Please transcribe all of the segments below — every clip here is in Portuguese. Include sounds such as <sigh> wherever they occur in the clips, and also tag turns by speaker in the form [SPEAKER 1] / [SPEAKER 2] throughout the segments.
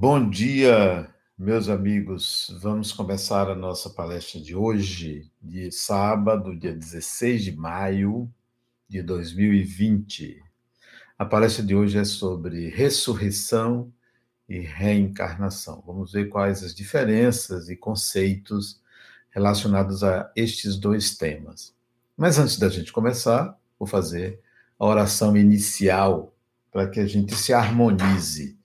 [SPEAKER 1] Bom dia, meus amigos. Vamos começar a nossa palestra de hoje, de sábado, dia 16 de maio de 2020. A palestra de hoje é sobre ressurreição e reencarnação. Vamos ver quais as diferenças e conceitos relacionados a estes dois temas. Mas antes da gente começar, vou fazer a oração inicial para que a gente se harmonize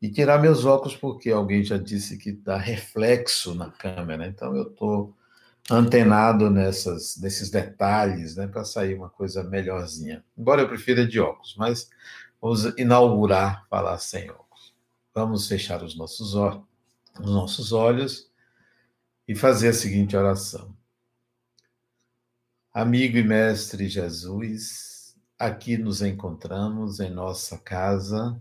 [SPEAKER 1] e tirar meus óculos, porque alguém já disse que dá reflexo na câmera, então eu estou antenado nessas, nesses detalhes, né, para sair uma coisa melhorzinha. Embora eu prefira de óculos, mas vamos inaugurar falar sem óculos. Vamos fechar os nossos, os nossos olhos e fazer a seguinte oração. Amigo e mestre Jesus, aqui nos encontramos em nossa casa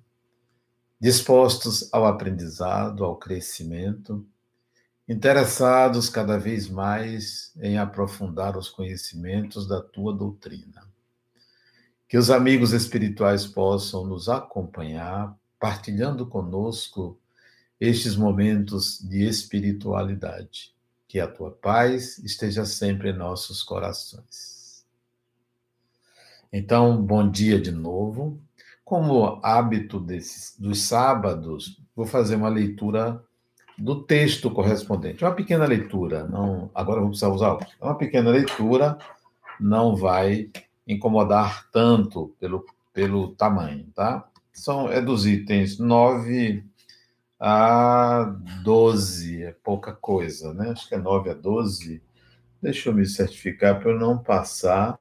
[SPEAKER 1] dispostos ao aprendizado, ao crescimento, interessados cada vez mais em aprofundar os conhecimentos da tua doutrina. Que os amigos espirituais possam nos acompanhar, partilhando conosco estes momentos de espiritualidade. Que a tua paz esteja sempre em nossos corações. Então, bom dia de novo. Como hábito desses, dos sábados, vou fazer uma leitura do texto correspondente. Uma pequena leitura, não, agora vou precisar usar óculos. Uma pequena leitura não vai incomodar tanto pelo, pelo tamanho, tá? São, é dos itens 9 a 12, é pouca coisa, né? Acho que é 9 a 12. Deixa eu me certificar para eu não passar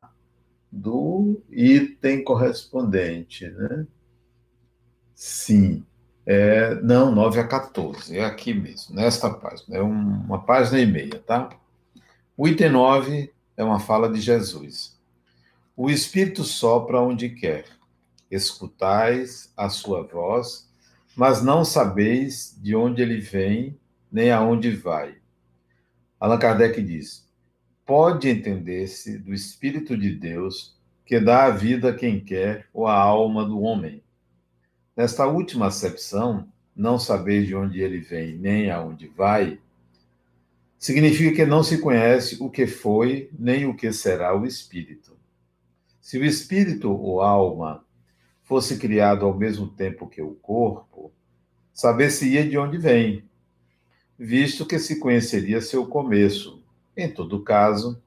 [SPEAKER 1] do item correspondente, né? Sim. É, não, 9 a 14, é aqui mesmo, nesta página. É uma página e meia, tá? O item 9 é uma fala de Jesus. O Espírito sopra onde quer. Escutais a sua voz, mas não sabeis de onde ele vem, nem aonde vai. Allan Kardec diz: pode entender-se do Espírito de Deus que dá a vida a quem quer ou a alma do homem. Nesta última acepção, não saber de onde ele vem nem aonde vai, significa que não se conhece o que foi nem o que será o Espírito. Se o Espírito ou alma fosse criado ao mesmo tempo que o corpo, saber-se-ia de onde vem, visto que se conheceria seu começo, em todo caso,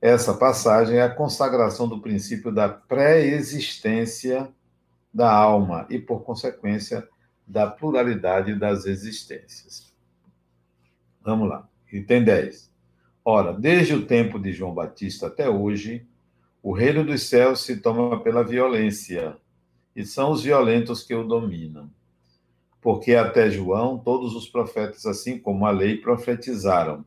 [SPEAKER 1] essa passagem é a consagração do princípio da pré-existência da alma e, por consequência, da pluralidade das existências. Vamos lá. Item 10. Ora, desde o tempo de João Batista até hoje, o reino dos céus se toma pela violência, e são os violentos que o dominam. Porque até João, todos os profetas, assim como a lei, profetizaram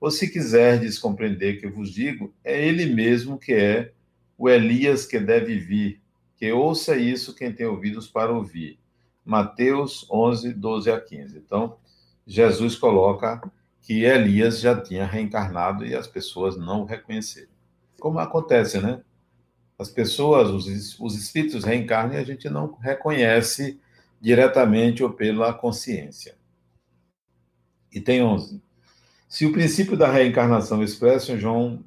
[SPEAKER 1] ou se quiserdes compreender que vos digo, é ele mesmo que é o Elias que deve vir, que ouça isso quem tem ouvidos para ouvir. Mateus 11, 12 a 15. Então, Jesus coloca que Elias já tinha reencarnado e as pessoas não o reconheceram. Como acontece, né? As pessoas, os, os espíritos reencarnam e a gente não reconhece diretamente ou pela consciência. E tem 11. Se o princípio da reencarnação expresso em, João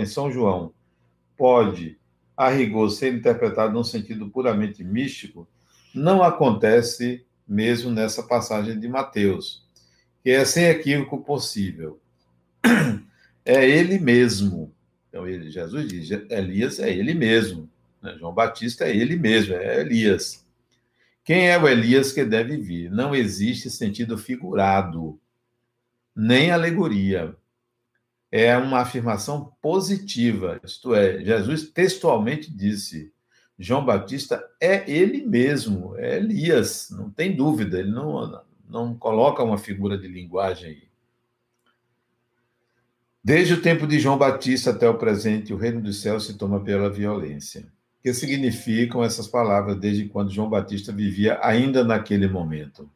[SPEAKER 1] em São João pode, a rigor, ser interpretado num sentido puramente místico, não acontece mesmo nessa passagem de Mateus, que é sem equívoco possível. <clears throat> É ele mesmo. Então, ele, Jesus diz: Elias é ele mesmo. Né? João Batista é ele mesmo, é Elias. Quem é o Elias que deve vir? Não existe sentido figurado nem alegoria. É uma afirmação positiva, isto é, Jesus textualmente disse: João Batista é ele mesmo, é Elias, não tem dúvida, ele não, não coloca uma figura de linguagem aí. Desde o tempo de João Batista até o presente, o reino dos céus se toma pela violência. O que significam essas palavras desde quando João Batista vivia ainda naquele momento?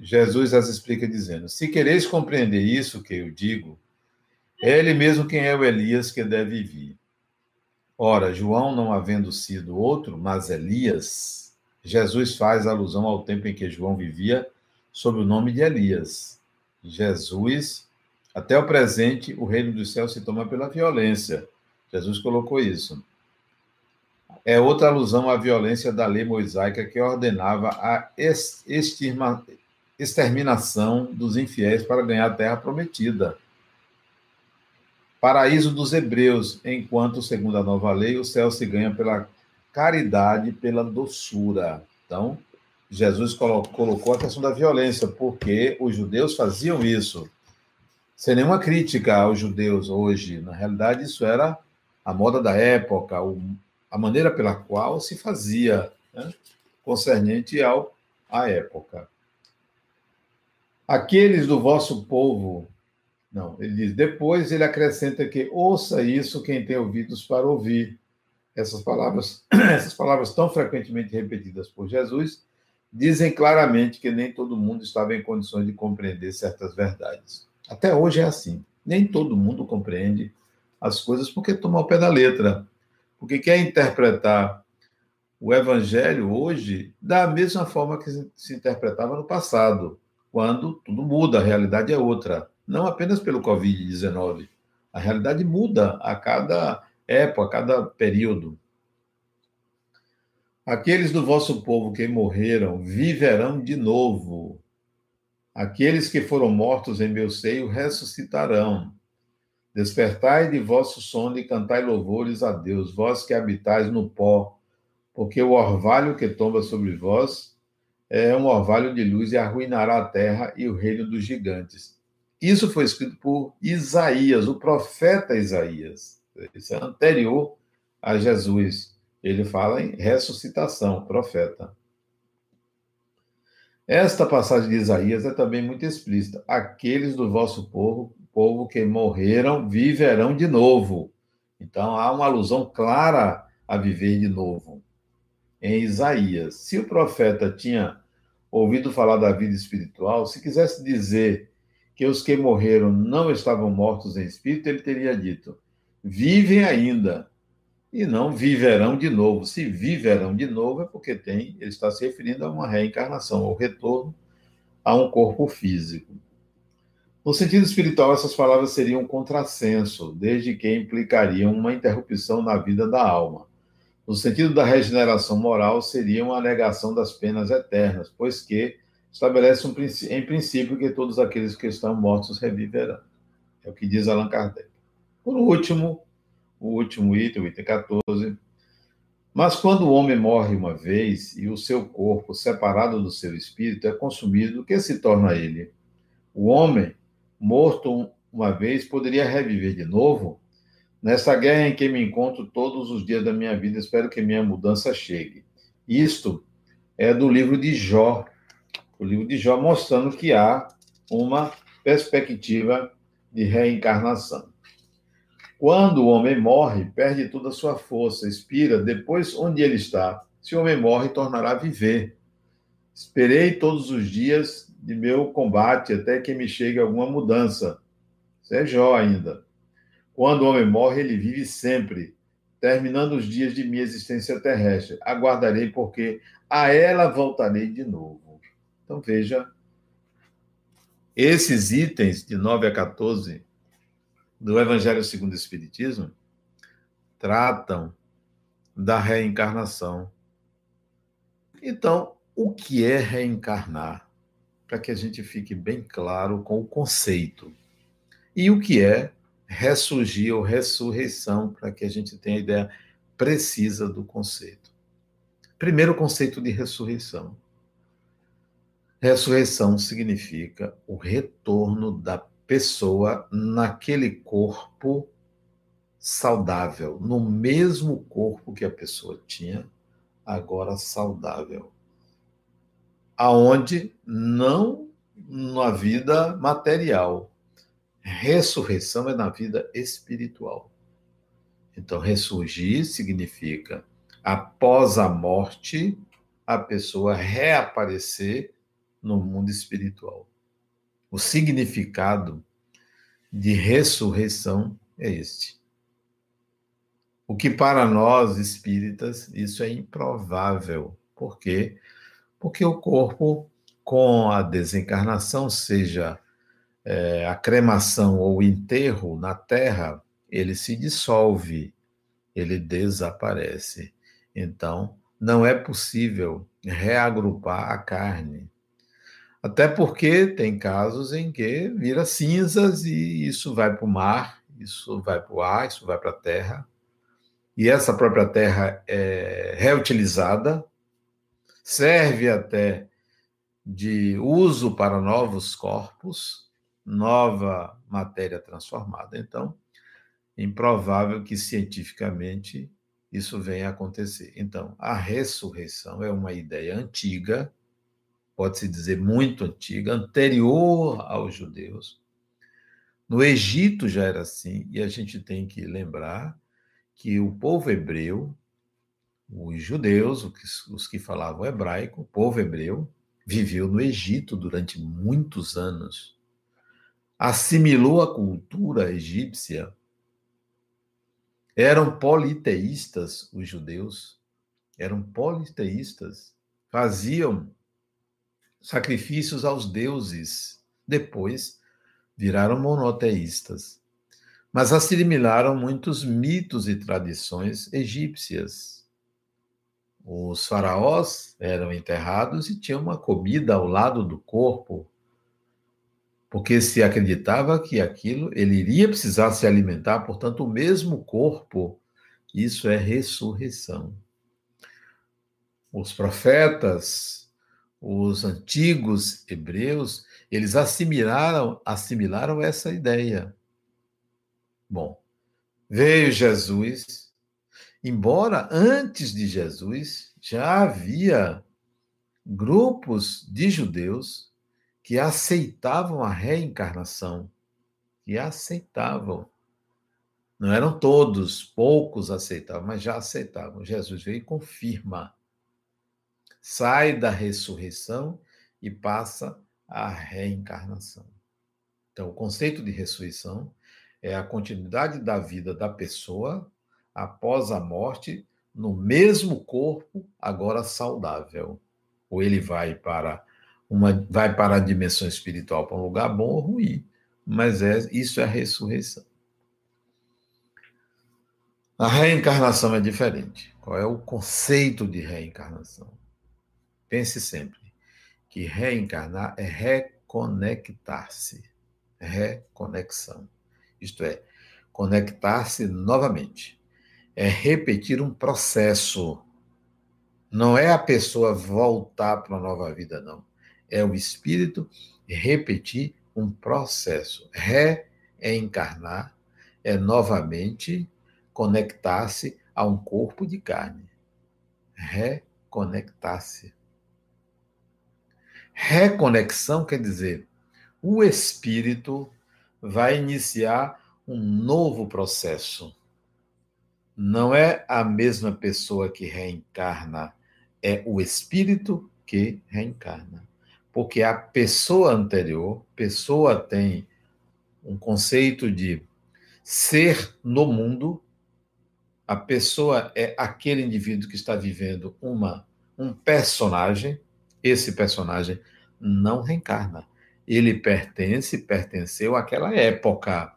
[SPEAKER 1] Jesus as explica dizendo: Se quereis compreender isso que eu digo, é ele mesmo quem é o Elias que deve vir. Ora, João, não havendo sido outro, mas Elias, Jesus faz alusão ao tempo em que João vivia sob o nome de Elias. Jesus, até o presente, o reino dos céus se toma pela violência. Jesus colocou isso. É outra alusão à violência da lei mosaica que ordenava a exterminação dos infiéis para ganhar a terra prometida. Paraíso dos hebreus, enquanto, segundo a nova lei, o céu se ganha pela caridade, pela doçura. Então, Jesus colocou a questão da violência, porque os judeus faziam isso. Sem nenhuma crítica aos judeus hoje. Na realidade, isso era a moda da época, a maneira pela qual se fazia, né? concernente ao, à época. Aqueles do vosso povo. Não, ele diz, depois ele acrescenta que ouça isso quem tem ouvidos para ouvir. Essas palavras, <clears throat> essas palavras tão frequentemente repetidas por Jesus, dizem claramente que nem todo mundo estava em condições de compreender certas verdades. Até hoje é assim. Nem todo mundo compreende as coisas porque toma ao pé da letra. Porque quer interpretar o evangelho hoje da mesma forma que se interpretava no passado, quando tudo muda, a realidade é outra. Não apenas pelo Covid-19. A realidade muda a cada época, a cada período. Aqueles do vosso povo que morreram viverão de novo. Aqueles que foram mortos em meu seio ressuscitarão. Despertai de vosso sono e cantai louvores a Deus, vós que habitais no pó, porque o orvalho que tomba sobre vós é um orvalho de luz e arruinará a terra e o reino dos gigantes. Isso foi escrito por Isaías, o profeta Isaías. Isso é anterior a Jesus. Ele fala em ressuscitação, profeta. Esta passagem de Isaías é também muito explícita. Aqueles do vosso povo, povo que morreram, viverão de novo. Então há uma alusão clara a viver de novo. Em Isaías, se o profeta tinha ouvido falar da vida espiritual, se quisesse dizer que os que morreram não estavam mortos em espírito, ele teria dito: vivem ainda, e não viverão de novo. Se viverão de novo é porque tem, ele está se referindo a uma reencarnação, ao retorno a um corpo físico. No sentido espiritual, essas palavras seriam um contrassenso, desde que implicariam uma interrupção na vida da alma. No sentido da regeneração moral, seria uma negação das penas eternas, pois que estabelece um, em princípio que todos aqueles que estão mortos reviverão. É o que diz Allan Kardec. Por último, o último item, o item 14. Mas quando o homem morre uma vez e o seu corpo, separado do seu espírito, é consumido, o que se torna ele? O homem, morto uma vez, poderia reviver de novo? Nessa guerra em que me encontro todos os dias da minha vida, espero que minha mudança chegue. Isto é do livro de Jó, o livro de Jó mostrando que há uma perspectiva de reencarnação. Quando o homem morre, perde toda a sua força, expira, depois onde ele está. Se o homem morre, tornará a viver. Esperei todos os dias de meu combate até que me chegue alguma mudança. Isso é Jó ainda. Quando o homem morre, ele vive sempre, terminando os dias de minha existência terrestre. Aguardarei, porque a ela voltarei de novo. Então veja, esses itens de 9 a 14 do Evangelho segundo o Espiritismo tratam da reencarnação. Então, o que é reencarnar? Para que a gente fique bem claro com o conceito. E o que é ressurgir ou ressurreição, para que a gente tenha a ideia precisa do conceito. Primeiro, conceito de ressurreição. Ressurreição significa o retorno da pessoa naquele corpo saudável, no mesmo corpo que a pessoa tinha, agora saudável. Aonde não na vida material. Ressurreição é na vida espiritual. Então, ressurgir significa, após a morte, a pessoa reaparecer no mundo espiritual. O significado de ressurreição é este. O que para nós espíritas isso é improvável, Por quê? Porque o corpo, com a desencarnação, seja é, a cremação ou enterro na terra, ele se dissolve, ele desaparece. Então, não é possível reagrupar a carne. Até porque tem casos em que vira cinzas e isso vai para o mar, isso vai para o ar, isso vai para a terra. E essa própria terra é reutilizada, serve até de uso para novos corpos, nova matéria transformada. Então, improvável que cientificamente isso venha a acontecer. Então, a ressurreição é uma ideia antiga, pode-se dizer muito antiga, anterior aos judeus. No Egito já era assim, e a gente tem que lembrar que o povo hebreu, os judeus, os que falavam hebraico, o povo hebreu, viveu no Egito durante muitos anos, assimilou a cultura egípcia? Eram politeístas os judeus, eram politeístas, faziam sacrifícios aos deuses, depois viraram monoteístas, mas assimilaram muitos mitos e tradições egípcias. Os faraós eram enterrados e tinham uma comida ao lado do corpo porque se acreditava que aquilo ele iria precisar se alimentar, portanto, o mesmo corpo, isso é ressurreição. Os profetas, os antigos hebreus, eles assimilaram, assimilaram essa ideia. Bom, veio Jesus, embora antes de Jesus já havia grupos de judeus que aceitavam a reencarnação, que aceitavam. Não eram todos, poucos aceitavam, mas já aceitavam. Jesus veio e confirma. Sai da ressurreição e passa à reencarnação. Então, o conceito de ressurreição é a continuidade da vida da pessoa após a morte no mesmo corpo, agora saudável. Ou ele vai para uma vai para a dimensão espiritual para um lugar bom ou ruim, mas é isso é a ressurreição. A reencarnação é diferente. Qual é o conceito de reencarnação? Pense sempre que reencarnar é reconectar-se, reconexão. Isto é, conectar-se novamente. É repetir um processo. Não é a pessoa voltar para uma nova vida, não é o espírito repetir um processo. Reencarnar é novamente conectar-se a um corpo de carne. Reconectar-se. Reconexão quer dizer o espírito vai iniciar um novo processo. Não é a mesma pessoa que reencarna, é o espírito que reencarna porque a pessoa anterior, pessoa tem um conceito de ser no mundo, a pessoa é aquele indivíduo que está vivendo uma um personagem, esse personagem não reencarna. Ele pertence, pertenceu àquela época.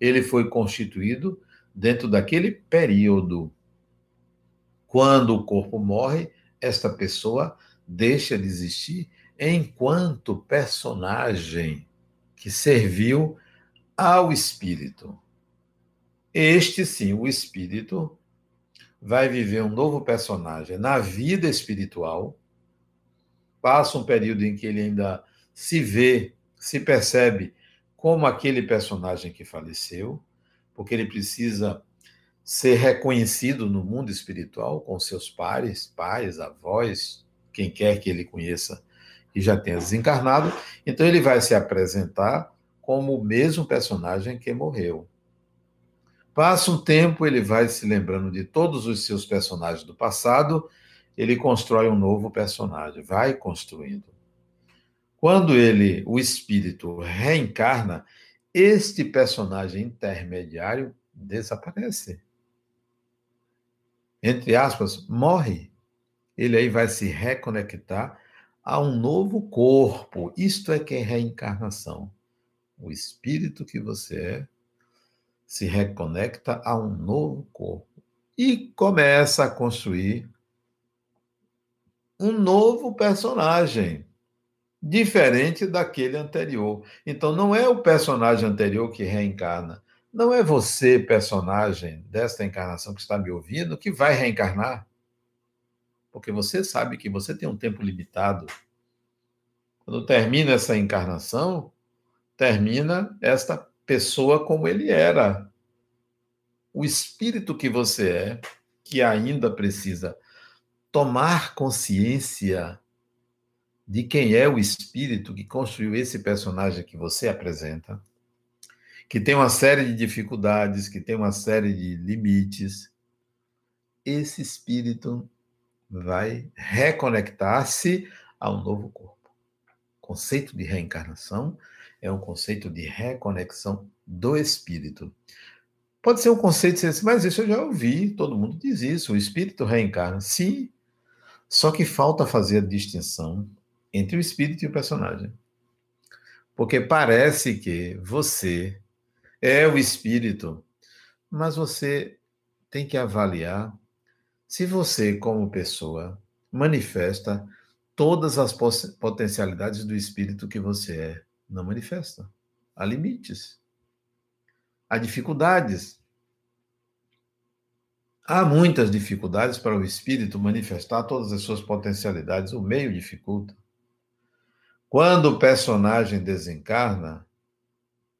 [SPEAKER 1] Ele foi constituído dentro daquele período. Quando o corpo morre, esta pessoa deixa de existir enquanto personagem que serviu ao espírito. Este sim, o espírito, vai viver um novo personagem na vida espiritual, passa um período em que ele ainda se vê, se percebe como aquele personagem que faleceu, porque ele precisa ser reconhecido no mundo espiritual com seus pares, pais, avós, quem quer que ele conheça que já tenha desencarnado, então ele vai se apresentar como o mesmo personagem que morreu. Passa um tempo, ele vai se lembrando de todos os seus personagens do passado, ele constrói um novo personagem, vai construindo. Quando ele, o espírito, reencarna, este personagem intermediário desaparece. Entre aspas, morre. ele aí vai se reconectar a um novo corpo. Isto é que é reencarnação. O espírito que você é se reconecta a um novo corpo e começa a construir um novo personagem, diferente daquele anterior. Então, não é o personagem anterior que reencarna. Não é você, personagem desta encarnação que está me ouvindo, que vai reencarnar. Porque você sabe que você tem um tempo limitado. Quando termina essa encarnação, termina esta pessoa como ele era. O espírito que você é, que ainda precisa tomar consciência de quem é o espírito que construiu esse personagem que você apresenta, que tem uma série de dificuldades, que tem uma série de limites, esse espírito vai reconectar-se a um novo corpo. O conceito de reencarnação é um conceito de reconexão do espírito. Pode ser um conceito, mas isso eu já ouvi, todo mundo diz isso, o espírito reencarna. Sim, só que falta fazer a distinção entre o espírito e o personagem. Porque parece que você é o espírito, mas você tem que avaliar se você, como pessoa, manifesta todas as potencialidades do espírito que você é. Não manifesta. Há limites. Há dificuldades. Há muitas dificuldades para o espírito manifestar todas as suas potencialidades, o meio dificulta. Quando o personagem desencarna,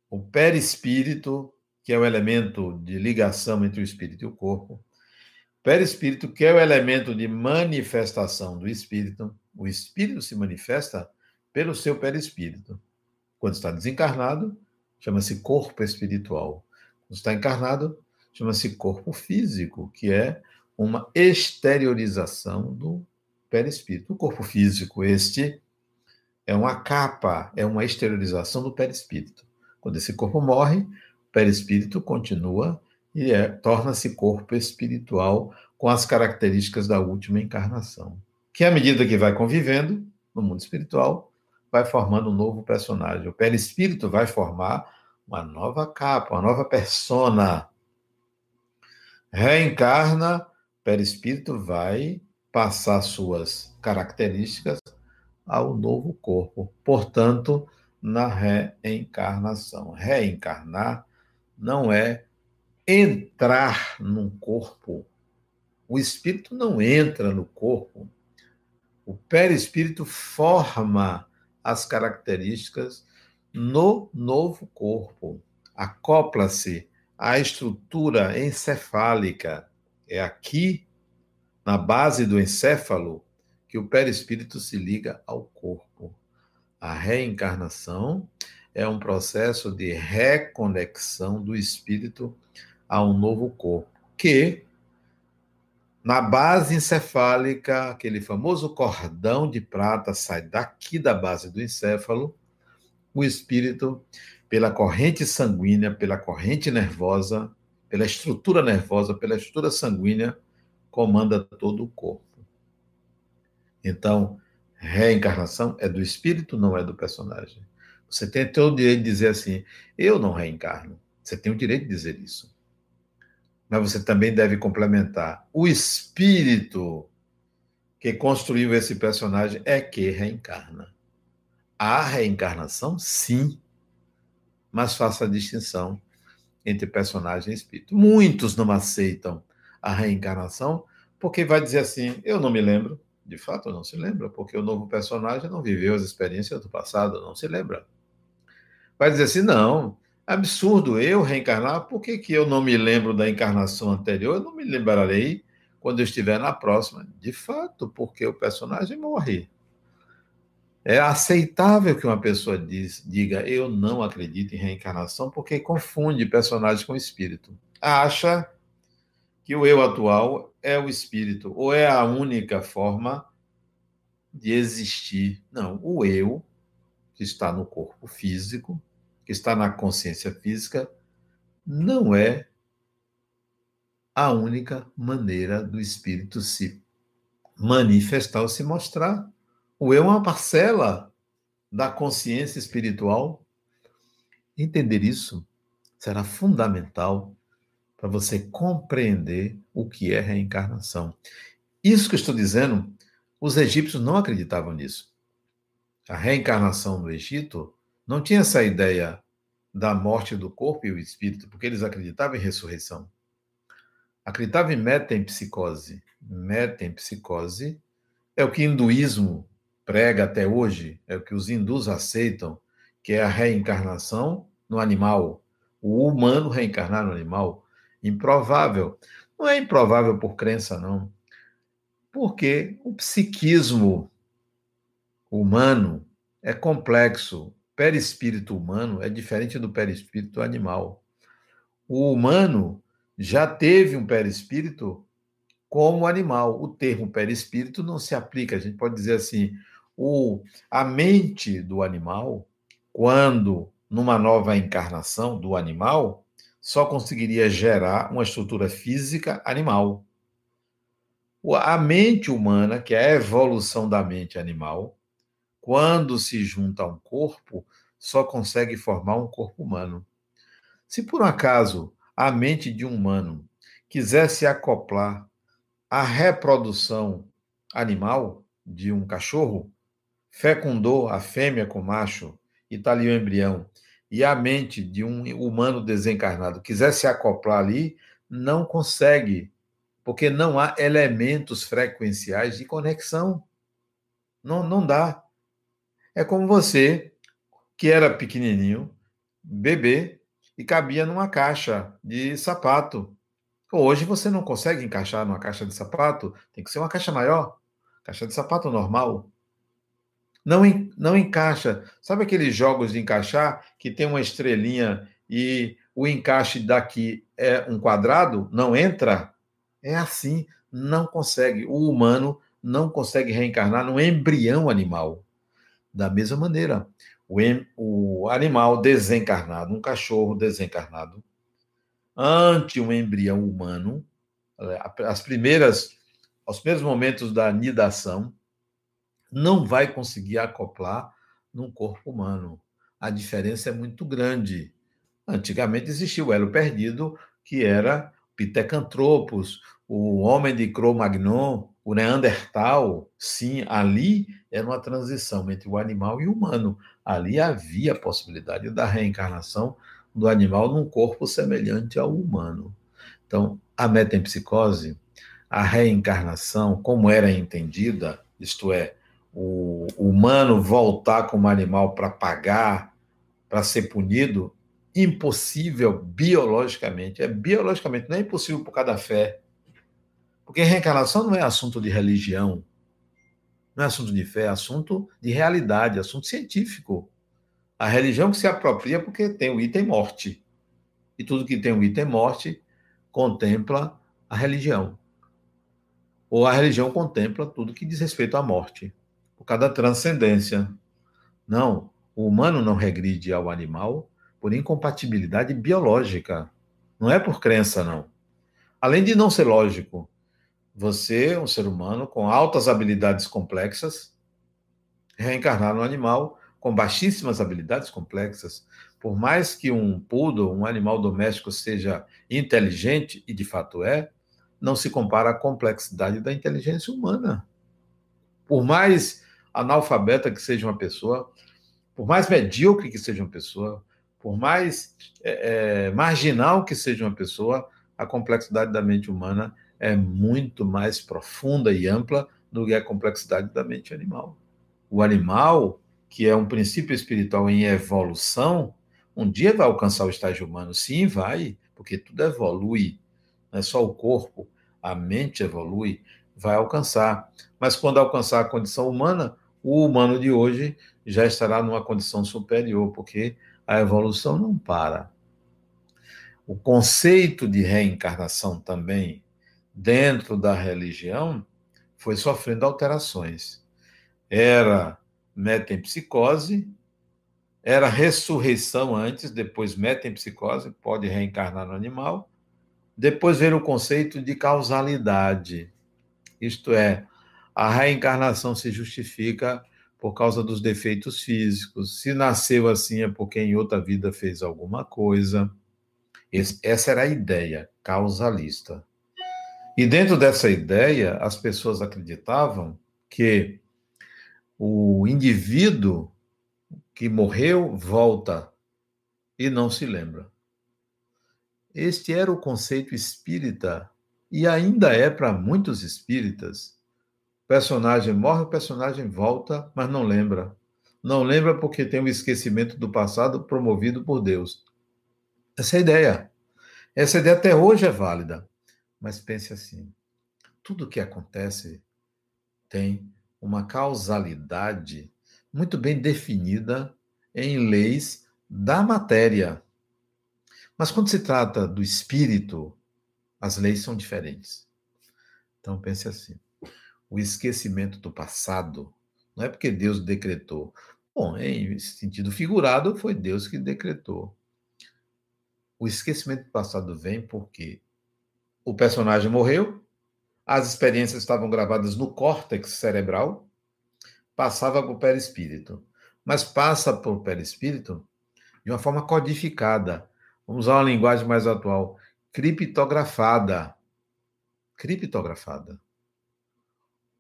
[SPEAKER 1] o perispírito, que é o elemento de ligação entre o espírito e o corpo, perispírito, que é o elemento de manifestação do espírito, o espírito se manifesta pelo seu perispírito. Quando está desencarnado, chama-se corpo espiritual. Quando está encarnado, chama-se corpo físico, que é uma exteriorização do perispírito. O corpo físico, este, é uma capa, é uma exteriorização do perispírito. Quando esse corpo morre, o perispírito continua e é, torna-se corpo espiritual com as características da última encarnação. Que à medida que vai convivendo no mundo espiritual, vai formando um novo personagem. O perispírito vai formar uma nova capa, uma nova persona, reencarna, perispírito vai passar suas características ao novo corpo. Portanto, na reencarnação. Reencarnar não é entrar num corpo. O espírito não entra no corpo. O perispírito forma as características no novo corpo. Acopla-se a estrutura encefálica. É aqui, na base do encéfalo, que o perispírito se liga ao corpo. A reencarnação é um processo de reconexão do espírito a um novo corpo, que na base encefálica, aquele famoso cordão de prata sai daqui da base do encéfalo, o espírito pela corrente sanguínea, pela corrente nervosa, pela estrutura nervosa, pela estrutura sanguínea, comanda todo o corpo. Então, reencarnação é do espírito, não é do personagem. Você tem todo o direito de dizer assim: eu não reencarno. Você tem o direito de dizer isso. Mas você também deve complementar: o espírito que construiu esse personagem é que reencarna. Há reencarnação, sim mas faça a distinção entre personagem e espírito. Muitos não aceitam a reencarnação porque vai dizer assim: eu não me lembro. De fato, não se lembra, porque o novo personagem não viveu as experiências do passado, não se lembra. Vai dizer assim: não, absurdo eu reencarnar, por que, que eu não me lembro da encarnação anterior? Eu não me lembrarei quando eu estiver na próxima. De fato, porque o personagem morre. É aceitável que uma pessoa diz, diga eu não acredito em reencarnação porque confunde personagem com espírito. Acha que o eu atual é o espírito ou é a única forma de existir. Não, o eu que está no corpo físico, que está na consciência física, não é a única maneira do espírito se manifestar ou se mostrar. O eu é uma parcela da consciência espiritual. Entender isso será fundamental para você compreender o que é reencarnação. Isso que eu estou dizendo, os egípcios não acreditavam nisso. A reencarnação no Egito não tinha essa ideia da morte do corpo e o espírito, porque eles acreditavam em ressurreição. Acreditavam em metempsicose. Metempsicose é o que o hinduísmo prega até hoje, é o que os hindus aceitam, que é a reencarnação no animal, o humano reencarnar no animal. Improvável. Não é improvável por crença, não. Porque o psiquismo humano é complexo. Perispírito humano é diferente do perispírito animal. O humano já teve um perispírito como animal. O termo perispírito não se aplica. A gente pode dizer assim: o, a mente do animal, quando numa nova encarnação do animal, só conseguiria gerar uma estrutura física animal. A mente humana, que é a evolução da mente animal, quando se junta a um corpo, só consegue formar um corpo humano. Se por um acaso a mente de um humano quisesse acoplar a reprodução animal de um cachorro, fecundou a fêmea com macho e está ali o embrião, e a mente de um humano desencarnado quisesse acoplar ali, não consegue, porque não há elementos frequenciais de conexão. Não, não dá. É como você, que era pequenininho, bebê, e cabia numa caixa de sapato. Hoje você não consegue encaixar numa caixa de sapato, tem que ser uma caixa maior, caixa de sapato normal. Não, não encaixa. Sabe aqueles jogos de encaixar que tem uma estrelinha e o encaixe daqui é um quadrado? Não entra? É assim, não consegue. O humano não consegue reencarnar no embrião animal. Da mesma maneira, o, em, o animal desencarnado, um cachorro desencarnado, ante um embrião humano, as primeiras, os primeiros momentos da nidação, não vai conseguir acoplar num corpo humano. A diferença é muito grande. Antigamente existia o elo perdido, que era Pithecanthropus, o homem de Cro-Magnon, o Neandertal. Sim, ali era uma transição entre o animal e o humano. Ali havia a possibilidade da reencarnação do animal num corpo semelhante ao humano. Então, a metempsicose, a reencarnação, como era entendida, isto é, o humano voltar como animal para pagar, para ser punido, impossível biologicamente. É biologicamente, não é impossível por causa da fé. Porque reencarnação não é assunto de religião, não é assunto de fé, é assunto de realidade, é assunto científico. A religião que se apropria porque tem o item morte. E tudo que tem o item morte contempla a religião. Ou a religião contempla tudo que diz respeito à morte por causa da transcendência. Não, o humano não regride ao animal por incompatibilidade biológica. Não é por crença, não. Além de não ser lógico, você, um ser humano com altas habilidades complexas, reencarnar no animal com baixíssimas habilidades complexas, por mais que um poodle, um animal doméstico, seja inteligente, e de fato é, não se compara à complexidade da inteligência humana. Por mais analfabeta que seja uma pessoa, por mais medíocre que seja uma pessoa, por mais é, é, marginal que seja uma pessoa, a complexidade da mente humana é muito mais profunda e ampla do que a complexidade da mente animal. O animal, que é um princípio espiritual em evolução, um dia vai alcançar o estágio humano. Sim, vai, porque tudo evolui. Não é só o corpo, a mente evolui, vai alcançar. Mas quando alcançar a condição humana, o humano de hoje já estará numa condição superior, porque a evolução não para. O conceito de reencarnação também, dentro da religião, foi sofrendo alterações. Era metempsicose, era ressurreição antes, depois metempsicose, pode reencarnar no animal. Depois veio o conceito de causalidade, isto é, a reencarnação se justifica por causa dos defeitos físicos. Se nasceu assim é porque em outra vida fez alguma coisa. essa era a ideia causalista. E dentro dessa ideia, as pessoas acreditavam que o indivíduo que morreu volta e não se lembra. Este era o conceito espírita e ainda é para muitos espíritas. O personagem morre, o personagem volta, mas não lembra. Não lembra porque tem o esquecimento do passado promovido por Deus. Essa é a ideia. Essa ideia até hoje é válida. Mas pense assim: tudo que acontece tem uma causalidade muito bem definida em leis da matéria. Mas quando se trata do espírito, as leis são diferentes. Então pense assim: o esquecimento do passado não é porque Deus decretou. Bom, em sentido figurado, foi Deus que decretou. O esquecimento do passado vem porque o personagem morreu, as experiências estavam gravadas no córtex cerebral, passava para o perispírito. Mas passa para o perispírito de uma forma codificada. Vamos usar uma linguagem mais atual criptografada. Criptografada.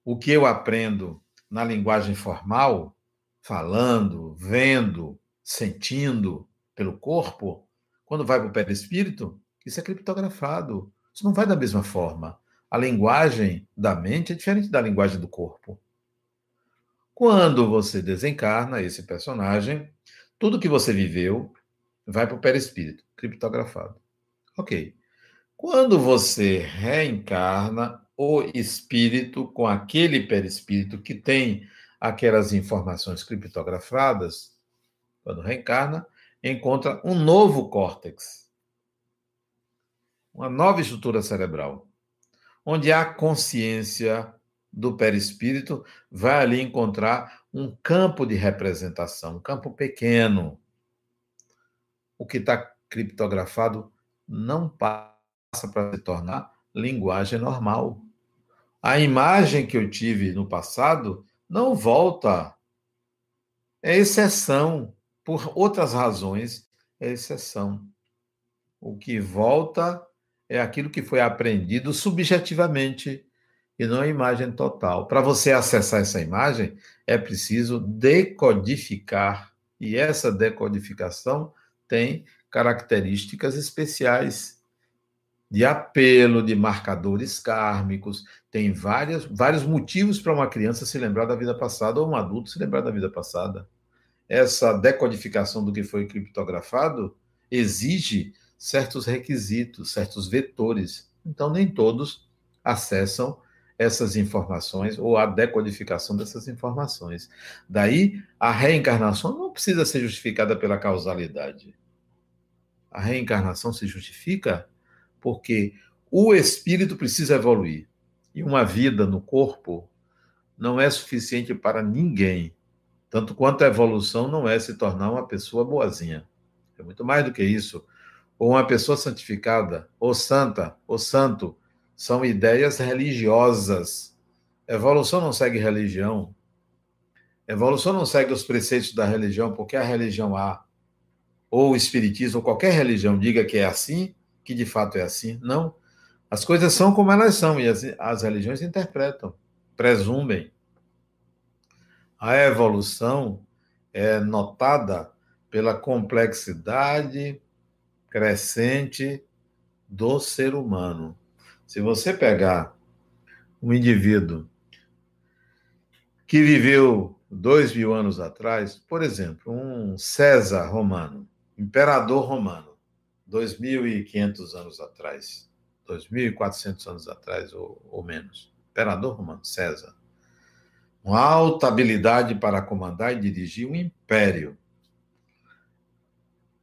[SPEAKER 1] O que eu aprendo na linguagem formal, falando, vendo, sentindo pelo corpo, quando vai para o perispírito, isso é criptografado. Isso não vai da mesma forma. A linguagem da mente é diferente da linguagem do corpo. Quando você desencarna esse personagem, tudo que você viveu vai para o perispírito, criptografado. Ok. Quando você reencarna o espírito com aquele perispírito que tem aquelas informações criptografadas, quando reencarna, encontra um novo córtex, uma nova estrutura cerebral, onde a consciência do perispírito vai ali encontrar um campo de representação, um campo pequeno. O que está criptografado não passa para se tornar linguagem normal. A imagem que eu tive no passado não volta. É exceção. Por outras razões, é exceção. O que volta é aquilo que foi aprendido subjetivamente e não a imagem total. Para você acessar essa imagem, é preciso decodificar. E essa decodificação tem características especiais de apelo, de marcadores kármicos, tem várias, vários motivos para uma criança se lembrar da vida passada ou um adulto se lembrar da vida passada. Essa decodificação do que foi criptografado exige certos requisitos, certos vetores. Então, nem todos acessam essas informações ou a decodificação dessas informações. Daí, a reencarnação não precisa ser justificada pela causalidade. A reencarnação se justifica porque o espírito precisa evoluir. E uma vida no corpo não é suficiente para ninguém. Tanto quanto a evolução não é se tornar uma pessoa boazinha. É muito mais do que isso. Ou uma pessoa santificada, ou santa, ou santo, são ideias religiosas. Evolução não segue religião. Evolução não segue os preceitos da religião, porque a religião A, ou o espiritismo, ou qualquer religião diga que é assim, que de fato é assim. Não. As coisas são como elas são e as, as religiões interpretam, presumem. A evolução é notada pela complexidade crescente do ser humano. Se você pegar um indivíduo que viveu dois mil anos atrás, por exemplo, um César romano, imperador romano, 2.500 anos atrás, 2.400 anos atrás ou, ou menos. Imperador romano, César. Uma alta habilidade para comandar e dirigir um império.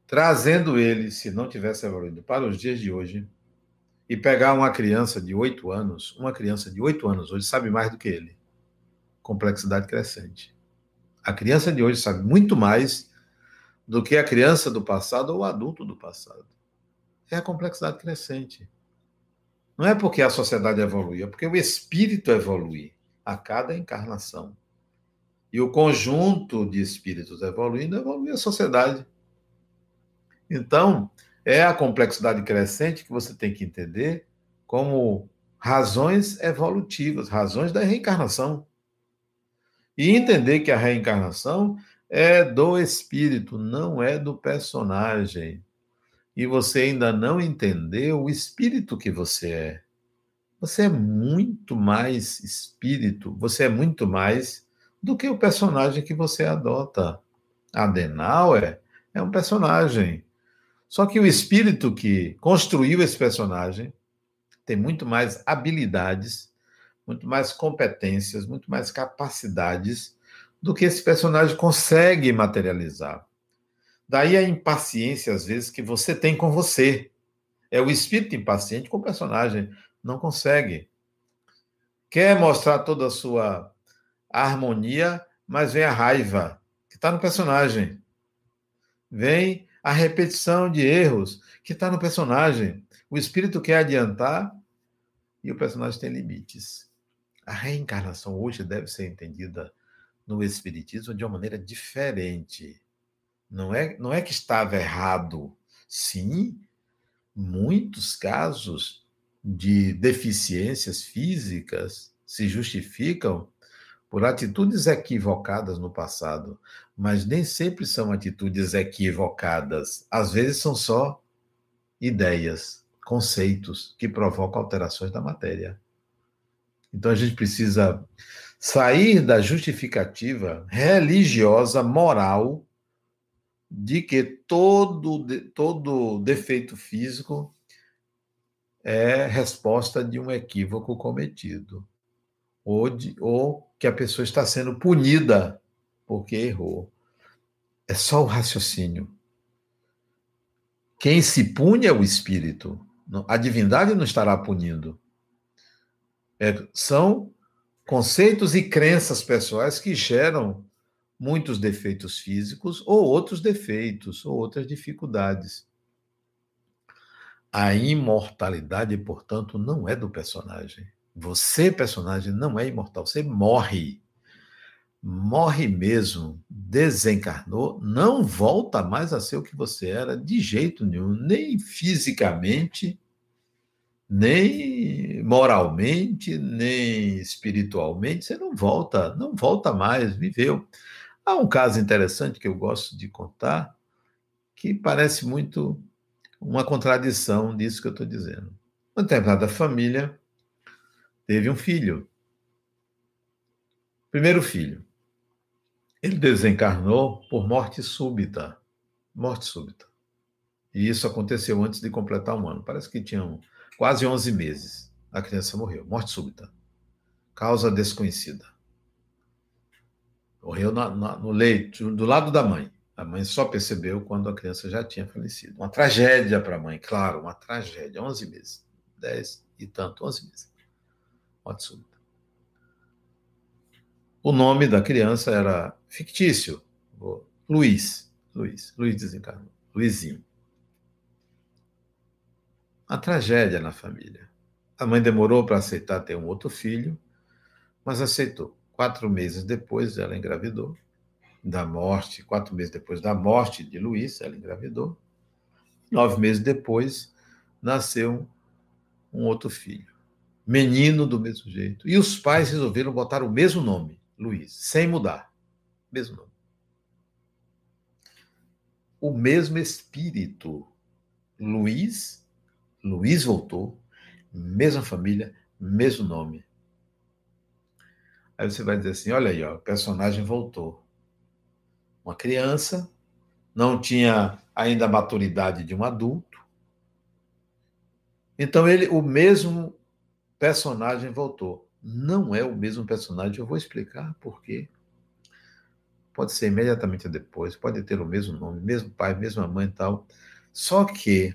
[SPEAKER 1] Trazendo ele, se não tivesse evoluído para os dias de hoje, e pegar uma criança de oito anos, uma criança de oito anos hoje sabe mais do que ele. Complexidade crescente. A criança de hoje sabe muito mais do que a criança do passado ou o adulto do passado é a complexidade crescente. Não é porque a sociedade evolui, é porque o espírito evolui. a cada encarnação. E o conjunto de espíritos evoluindo evolui a sociedade. Então, é a complexidade crescente que você tem que entender como razões evolutivas, razões da reencarnação. E entender que a reencarnação é do espírito, não é do personagem. E você ainda não entendeu o espírito que você é. Você é muito mais espírito, você é muito mais do que o personagem que você adota. Adenauer é um personagem. Só que o espírito que construiu esse personagem tem muito mais habilidades, muito mais competências, muito mais capacidades do que esse personagem consegue materializar. Daí a impaciência, às vezes, que você tem com você. É o espírito impaciente com o personagem. Não consegue. Quer mostrar toda a sua harmonia, mas vem a raiva, que está no personagem. Vem a repetição de erros, que está no personagem. O espírito quer adiantar e o personagem tem limites. A reencarnação hoje deve ser entendida no espiritismo de uma maneira diferente. Não é, não é que estava errado. Sim, muitos casos de deficiências físicas se justificam por atitudes equivocadas no passado, mas nem sempre são atitudes equivocadas. Às vezes são só ideias, conceitos que provocam alterações da matéria. Então a gente precisa sair da justificativa religiosa, moral, de que todo, todo defeito físico é resposta de um equívoco cometido, ou, de, ou que a pessoa está sendo punida porque errou. É só o raciocínio. Quem se pune é o espírito. A divindade não estará punindo. É, são conceitos e crenças pessoais que geram muitos defeitos físicos ou outros defeitos ou outras dificuldades. A imortalidade, portanto, não é do personagem. Você, personagem, não é imortal, você morre. Morre mesmo, desencarnou, não volta mais a ser o que você era de jeito nenhum, nem fisicamente, nem moralmente, nem espiritualmente, você não volta, não volta mais, viveu. Há um caso interessante que eu gosto de contar, que parece muito uma contradição disso que eu estou dizendo. Uma determinada família teve um filho. Primeiro filho. Ele desencarnou por morte súbita. Morte súbita. E isso aconteceu antes de completar um ano. Parece que tinham quase 11 meses. A criança morreu. Morte súbita. Causa desconhecida. Morreu na, na, no leito, do lado da mãe. A mãe só percebeu quando a criança já tinha falecido. Uma tragédia para a mãe, claro, uma tragédia. 11 meses. 10 e tanto, 11 meses. Morte súbita. O nome da criança era fictício. Luiz. Luiz. Luiz desencarnou. Luizinho. Uma tragédia na família. A mãe demorou para aceitar ter um outro filho, mas aceitou. Quatro meses depois, ela engravidou da morte, quatro meses depois da morte de Luiz, ela engravidou. Nove meses depois, nasceu um outro filho. Menino do mesmo jeito. E os pais resolveram botar o mesmo nome, Luiz, sem mudar. Mesmo nome. O mesmo espírito. Luiz, Luiz voltou, mesma família, mesmo nome. Aí você vai dizer assim: olha aí, ó, o personagem voltou. Uma criança, não tinha ainda a maturidade de um adulto. Então ele, o mesmo personagem voltou. Não é o mesmo personagem, eu vou explicar por quê. Pode ser imediatamente depois, pode ter o mesmo nome, mesmo pai, mesma mãe e tal. Só que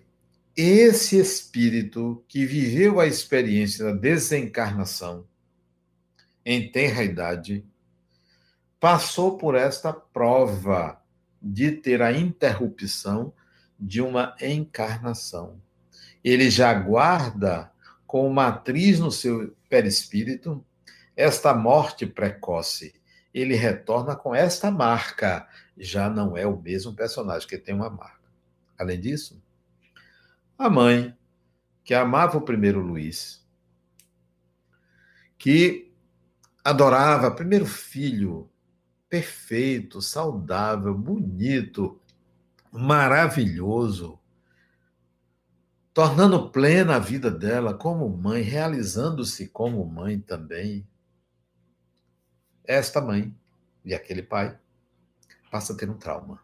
[SPEAKER 1] esse espírito que viveu a experiência da desencarnação, em tenra idade, passou por esta prova de ter a interrupção de uma encarnação. Ele já guarda com matriz no seu perispírito esta morte precoce, ele retorna com esta marca. Já não é o mesmo personagem, que tem uma marca. Além disso, a mãe, que amava o primeiro Luiz, que adorava primeiro filho, perfeito, saudável, bonito, maravilhoso, tornando plena a vida dela como mãe, realizando-se como mãe também. Esta mãe e aquele pai passa a ter um trauma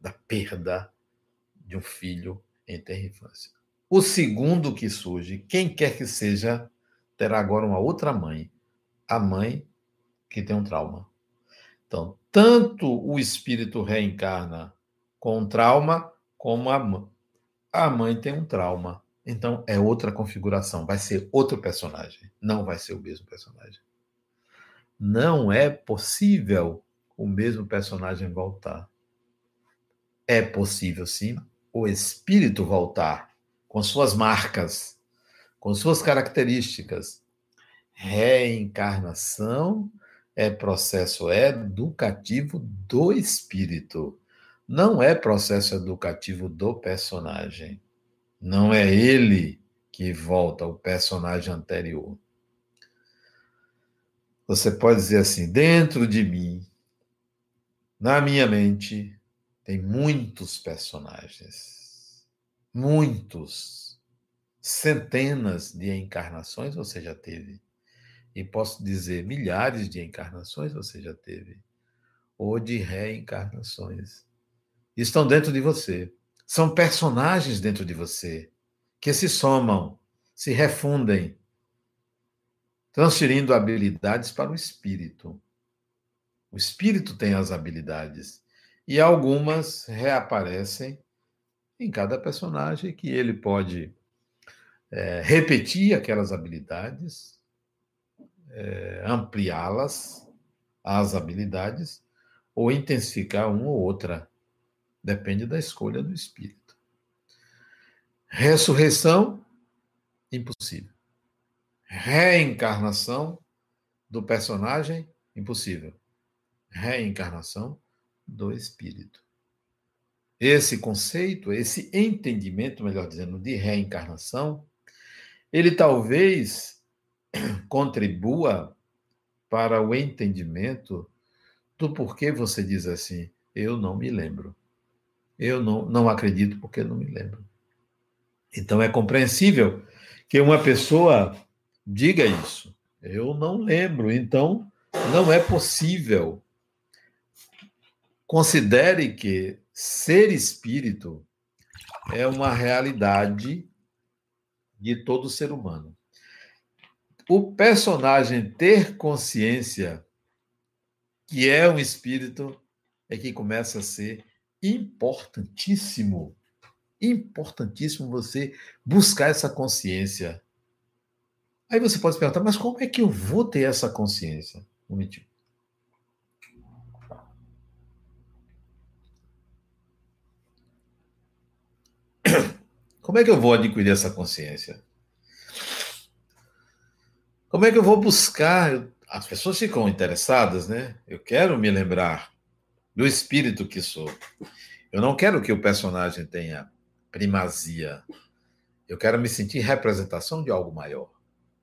[SPEAKER 1] da perda de um filho em terra infância. O segundo que surge, quem quer que seja, terá agora uma outra mãe, a mãe que tem um trauma. Então, tanto o espírito reencarna com um trauma, como a, a mãe tem um trauma. Então é outra configuração, vai ser outro personagem, não vai ser o mesmo personagem. Não é possível o mesmo personagem voltar. É possível sim o espírito voltar com suas marcas, com suas características. Reencarnação é processo educativo do espírito não é processo educativo do personagem. Não é ele que volta ao personagem anterior. Você pode dizer assim: dentro de mim, na minha mente, tem muitos personagens. Muitos. Centenas de encarnações você já teve. E posso dizer milhares de encarnações você já teve. Ou de reencarnações estão dentro de você. São personagens dentro de você que se somam, se refundem, transferindo habilidades para o espírito. O espírito tem as habilidades e algumas reaparecem em cada personagem que ele pode é, repetir aquelas habilidades, é, ampliá-las, as habilidades, ou intensificar uma ou outra Depende da escolha do espírito. Ressurreição, impossível. Reencarnação do personagem, impossível. Reencarnação do espírito. Esse conceito, esse entendimento, melhor dizendo, de reencarnação, ele talvez <clears throat> contribua para o entendimento do porquê você diz assim: eu não me lembro. Eu não, não acredito porque não me lembro. Então é compreensível que uma pessoa diga isso. Eu não lembro, então não é possível. Considere que ser espírito é uma realidade de todo ser humano. O personagem ter consciência que é um espírito é que começa a ser importantíssimo, importantíssimo você buscar essa consciência. Aí você pode se perguntar, mas como é que eu vou ter essa consciência? Um momentinho. <coughs> Como é que eu vou adquirir essa consciência? Como é que eu vou buscar? As pessoas ficam interessadas, né? Eu quero me lembrar do espírito que sou. Eu não quero que o personagem tenha primazia. Eu quero me sentir representação de algo maior.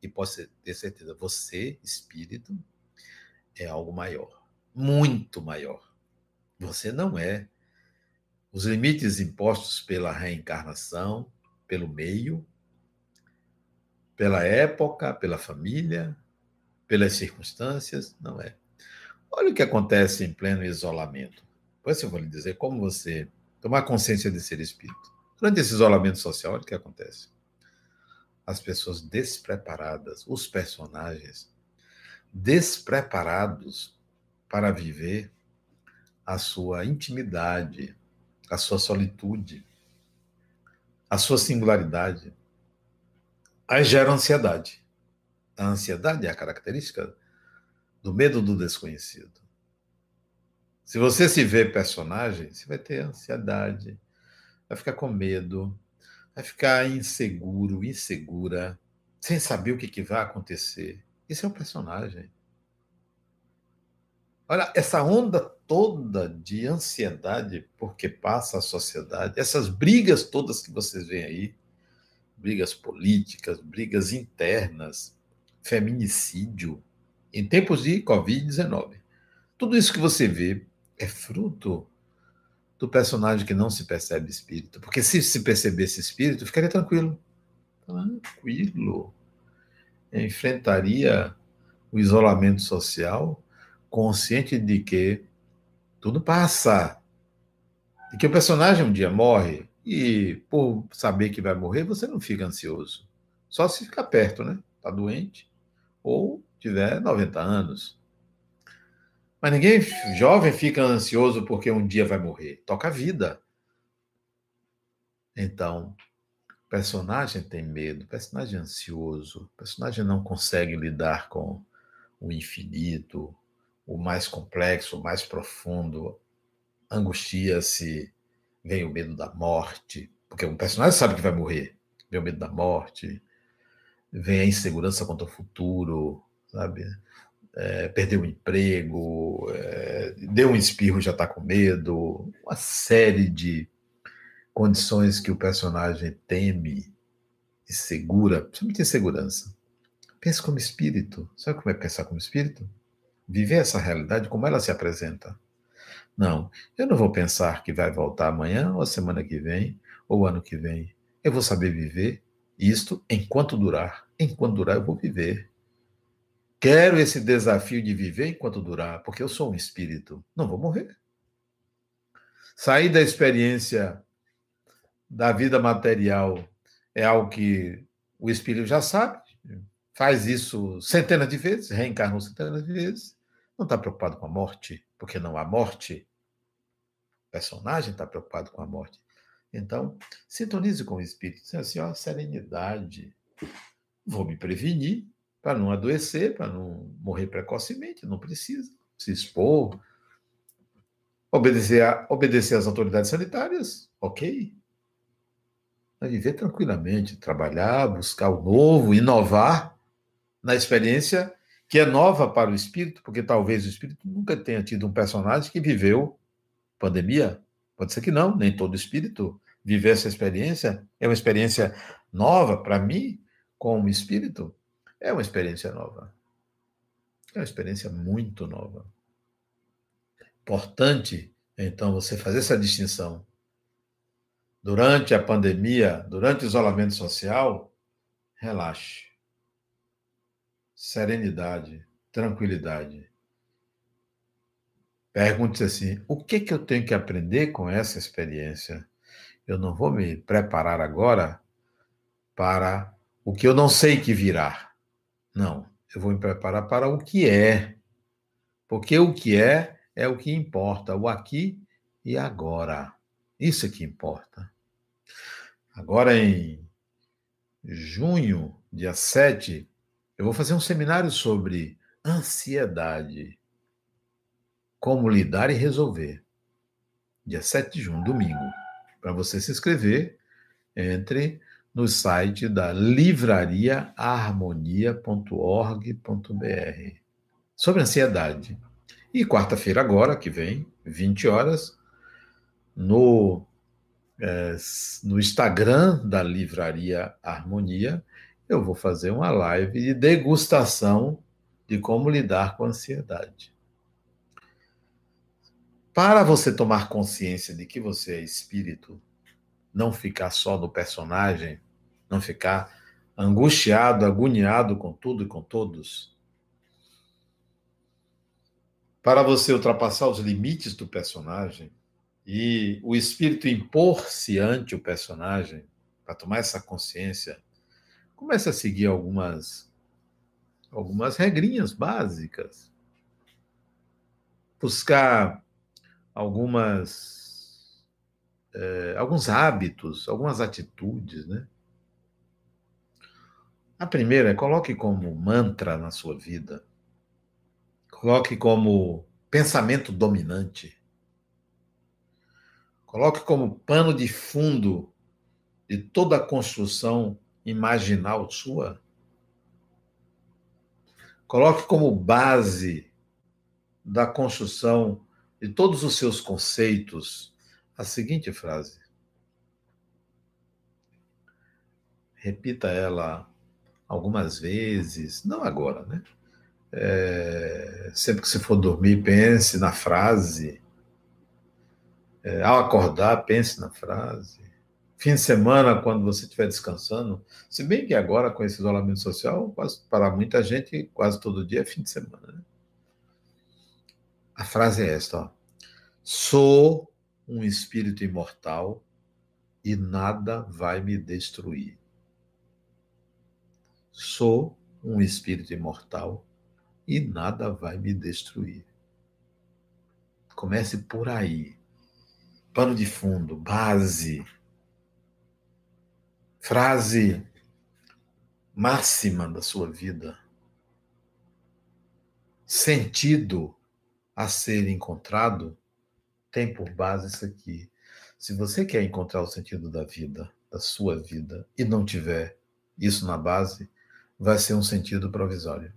[SPEAKER 1] E posso ter certeza, você, espírito, é algo maior, muito maior. Você não é. Os limites impostos pela reencarnação, pelo meio, pela época, pela família, pelas circunstâncias, não é. Olha o que acontece em pleno isolamento. Depois eu vou lhe dizer como você tomar consciência de ser espírito. Durante esse isolamento social, olha o que acontece. As pessoas despreparadas, os personagens despreparados para viver a sua intimidade, a sua solitude, a sua singularidade. Aí gera ansiedade. A ansiedade é a característica do medo do desconhecido. Se você se vê personagem, você vai ter ansiedade, vai ficar com medo, vai ficar inseguro, insegura, sem saber o que, que vai acontecer. Isso é um personagem. Olha, essa onda toda de ansiedade porque passa a sociedade, essas brigas todas que vocês veem aí, brigas políticas, brigas internas, feminicídio, em tempos de Covid-19. Tudo isso que você vê é fruto do personagem que não se percebe espírito. Porque se se percebesse espírito, ficaria tranquilo. Tranquilo. Enfrentaria o isolamento social consciente de que tudo passa. De que o personagem um dia morre e por saber que vai morrer, você não fica ansioso. Só se ficar perto, né? Tá doente ou tiver 90 anos. Mas ninguém jovem fica ansioso porque um dia vai morrer. Toca a vida. Então, personagem tem medo, personagem ansioso, personagem não consegue lidar com o infinito, o mais complexo, o mais profundo, angustia-se, vem o medo da morte, porque um personagem sabe que vai morrer, vem o medo da morte, vem a insegurança quanto ao futuro, sabe? É, perdeu o emprego, é, deu um espirro, já está com medo, uma série de condições que o personagem teme e segura, principalmente insegurança. Pense como espírito. Sabe como é pensar como espírito? viver essa realidade como ela se apresenta. Não, eu não vou pensar que vai voltar amanhã, ou a semana que vem, ou ano que vem. Eu vou saber viver isto enquanto durar. Enquanto durar, eu vou viver. Quero esse desafio de viver enquanto durar, porque eu sou um espírito. Não vou morrer. Sair da experiência da vida material é algo que o espírito já sabe, faz isso centenas de vezes, reencarnou centenas de vezes. Não está preocupado com a morte, porque não há morte. O personagem está preocupado com a morte. Então, sintonize com o espírito, dizendo assim, ó, serenidade. Vou me prevenir para não adoecer, para não morrer precocemente, não precisa se expor, obedecer, a, obedecer às autoridades sanitárias, ok. Mas viver tranquilamente, trabalhar, buscar o novo, inovar na experiência que é nova para o espírito, porque talvez o espírito nunca tenha tido um personagem que viveu pandemia. Pode ser que não, nem todo espírito viver essa experiência. É uma experiência nova para mim, como espírito. É uma experiência nova. É uma experiência muito nova. Importante, então, você fazer essa distinção. Durante a pandemia, durante o isolamento social, relaxe serenidade, tranquilidade. Pergunte assim: o que, que eu tenho que aprender com essa experiência? Eu não vou me preparar agora para o que eu não sei que virá. Não, eu vou me preparar para o que é. Porque o que é é o que importa, o aqui e agora. Isso é que importa. Agora, em junho, dia 7, eu vou fazer um seminário sobre ansiedade. Como lidar e resolver. Dia 7 de junho, domingo. Para você se inscrever, entre no site da livrariaharmonia.org.br sobre ansiedade. E quarta-feira agora, que vem, 20 horas, no, é, no Instagram da Livraria Harmonia, eu vou fazer uma live de degustação de como lidar com a ansiedade. Para você tomar consciência de que você é espírito, não ficar só no personagem, não ficar angustiado, agoniado com tudo e com todos. Para você ultrapassar os limites do personagem e o espírito impor-se ante o personagem, para tomar essa consciência, comece a seguir algumas, algumas regrinhas básicas. Buscar algumas, é, alguns hábitos, algumas atitudes, né? A primeira é coloque como mantra na sua vida, coloque como pensamento dominante, coloque como pano de fundo de toda a construção imaginal sua, Coloque como base da construção de todos os seus conceitos a seguinte frase. Repita ela algumas vezes, não agora, né? É, sempre que você for dormir, pense na frase. É, ao acordar, pense na frase. Fim de semana, quando você estiver descansando, se bem que agora, com esse isolamento social, quase, para muita gente, quase todo dia é fim de semana. Né? A frase é esta: ó, Sou um espírito imortal e nada vai me destruir. Sou um espírito imortal e nada vai me destruir. Comece por aí. Pano de fundo, base. Frase máxima da sua vida. Sentido a ser encontrado tem por base isso aqui. Se você quer encontrar o sentido da vida, da sua vida, e não tiver isso na base, vai ser um sentido provisório.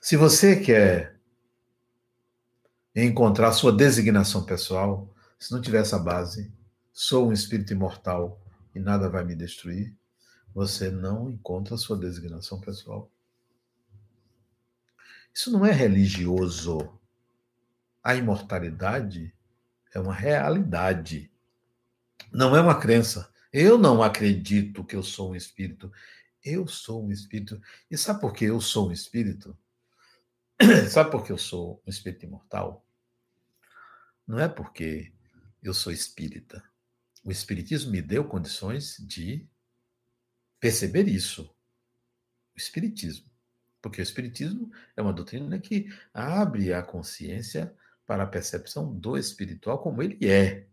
[SPEAKER 1] Se você quer encontrar sua designação pessoal, se não tiver essa base, sou um espírito imortal e nada vai me destruir, você não encontra sua designação pessoal. Isso não é religioso. A imortalidade é uma realidade. Não é uma crença. Eu não acredito que eu sou um espírito. Eu sou um espírito. E sabe por que eu sou um espírito? <clears throat> Sabe por que eu sou um espírito imortal? Não é porque eu sou espírita. O espiritismo me deu condições de perceber isso. O espiritismo. Porque o espiritismo é uma doutrina que abre a consciência para a percepção do espiritual como ele é.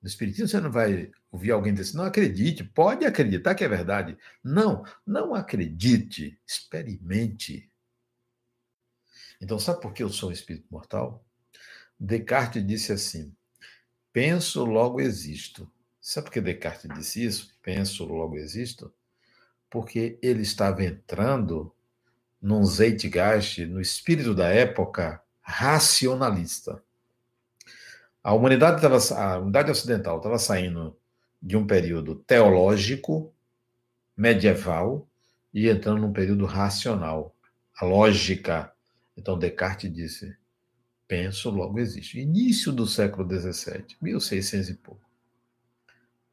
[SPEAKER 1] No espiritismo você não vai ouvir alguém dizer assim, não acredite, pode acreditar que é verdade. Não, não acredite, experimente. Então, sabe por que eu sou um espírito mortal? Descartes disse assim: penso, logo existo. Sabe por que Descartes disse isso? Penso, logo existo? Porque ele estava entrando num zeitgeist, no espírito da época racionalista. A humanidade, tava, a humanidade ocidental estava saindo de um período teológico, medieval, e entrando num período racional. A lógica então Descartes disse: penso, logo existe. Início do século XVII, 1600 e pouco.